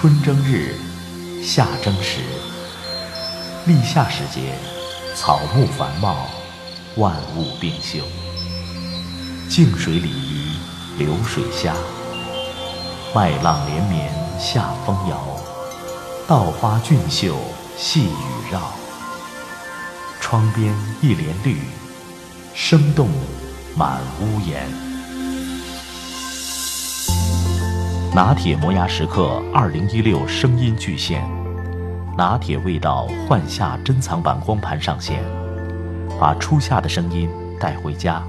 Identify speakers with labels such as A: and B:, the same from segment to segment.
A: 春争日，夏争时。立夏时节，草木繁茂，万物并秀。静水鲤鱼，流水虾。麦浪连绵，夏风摇。稻花俊秀，细雨绕。窗边一帘绿，生动满屋檐。拿铁磨牙时刻二零一六声音巨献，拿铁味道换夏珍藏版光盘上线，把初夏的声音带回家。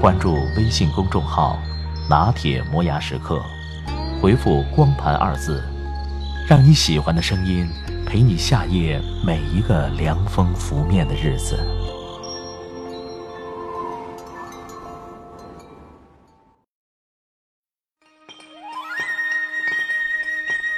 A: 关注微信公众号“拿铁磨牙时刻”，回复“光盘”二字，让你喜欢的声音陪你夏夜每一个凉风拂面的日子。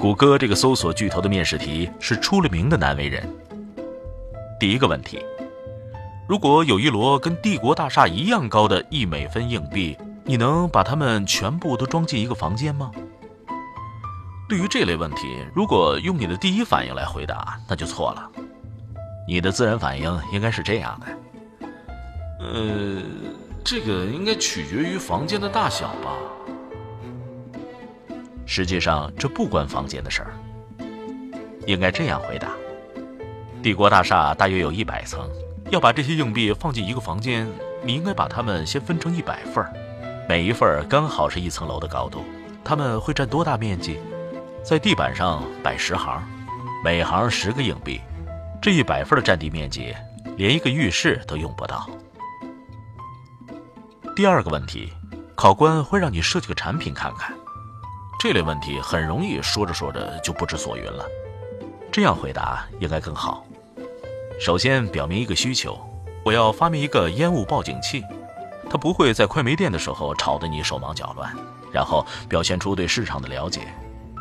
A: 谷歌这个搜索巨头的面试题是出了名的难为人。第一个问题：如果有一摞跟帝国大厦一样高的一美分硬币，你能把它们全部都装进一个房间吗？对于这类问题，如果用你的第一反应来回答，那就错了。你的自然反应应该是这样的：
B: 呃，这个应该取决于房间的大小吧。
A: 实际上，这不关房间的事儿。应该这样回答：帝国大厦大约有一百层，要把这些硬币放进一个房间，你应该把它们先分成一百份儿，每一份儿刚好是一层楼的高度。它们会占多大面积？在地板上摆十行，每行十个硬币，这一百份的占地面积，连一个浴室都用不到。第二个问题，考官会让你设计个产品看看。这类问题很容易说着说着就不知所云了，这样回答应该更好。首先表明一个需求，我要发明一个烟雾报警器，它不会在快没电的时候吵得你手忙脚乱。然后表现出对市场的了解，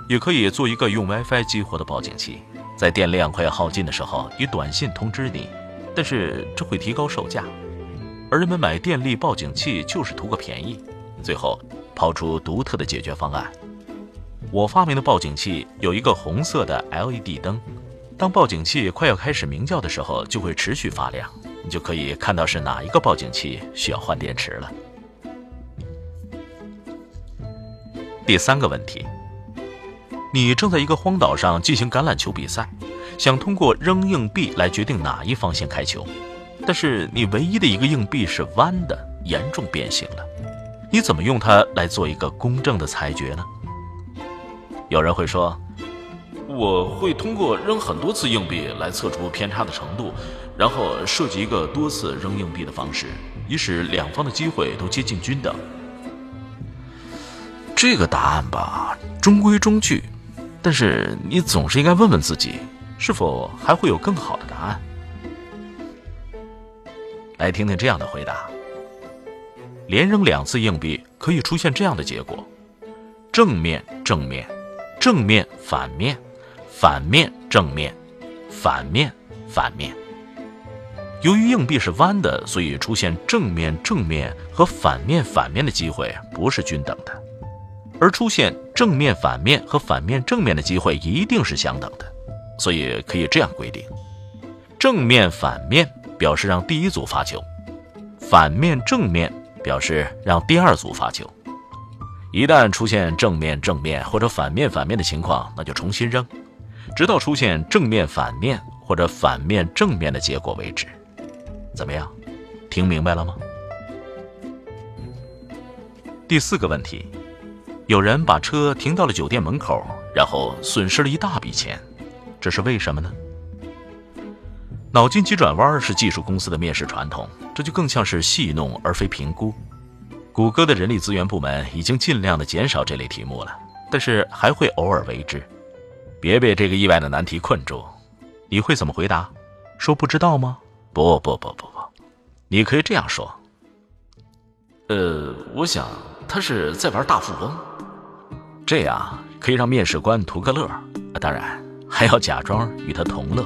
A: 也可以做一个用 WiFi 激活的报警器，在电量快要耗尽的时候以短信通知你。但是这会提高售价，而人们买电力报警器就是图个便宜。最后抛出独特的解决方案。我发明的报警器有一个红色的 LED 灯，当报警器快要开始鸣叫的时候，就会持续发亮，你就可以看到是哪一个报警器需要换电池了。第三个问题，你正在一个荒岛上进行橄榄球比赛，想通过扔硬币来决定哪一方先开球，但是你唯一的一个硬币是弯的，严重变形了，你怎么用它来做一个公正的裁决呢？有人会说，
B: 我会通过扔很多次硬币来测出偏差的程度，然后设计一个多次扔硬币的方式，以使两方的机会都接近均等。这个答案吧，中规中矩，但是你总是应该问问自己，是否还会有更好的答案？
A: 来听听这样的回答：连扔两次硬币可以出现这样的结果，正面正面。正面、反面、反面、正面、反面、反面。由于硬币是弯的，所以出现正面、正面和反面、反面的机会不是均等的，而出现正面、反面和反面、正面的机会一定是相等的。所以可以这样规定：正面、反面表示让第一组发球，反面、正面表示让第二组发球。一旦出现正面正面或者反面反面的情况，那就重新扔，直到出现正面反面或者反面正面的结果为止。怎么样，听明白了吗？第四个问题，有人把车停到了酒店门口，然后损失了一大笔钱，这是为什么呢？脑筋急转弯是技术公司的面试传统，这就更像是戏弄而非评估。
C: 谷歌的人力资源部门已经尽量的减少这类题目了，但是还会偶尔为之。别被这个意外的难题困住，你会怎么回答？说不知道吗？不不不不不，你可以这样说。
A: 呃，我想他是在玩大富翁，
C: 这样可以让面试官图个乐，当然还要假装与他同乐。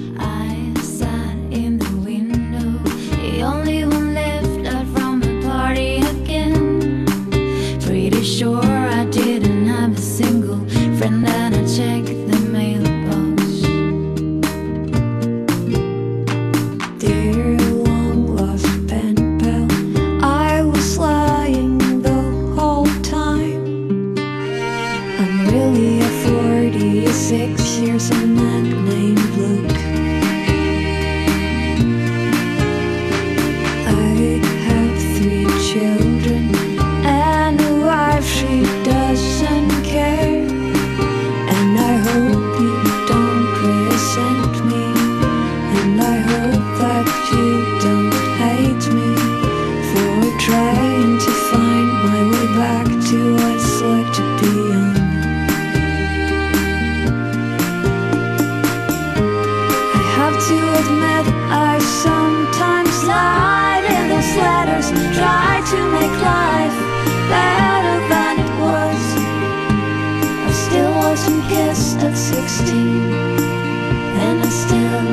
C: six years and nine. to admit I sometimes lied in those letters try to make life better than it was. I still wasn't kissed
D: at 16 And I still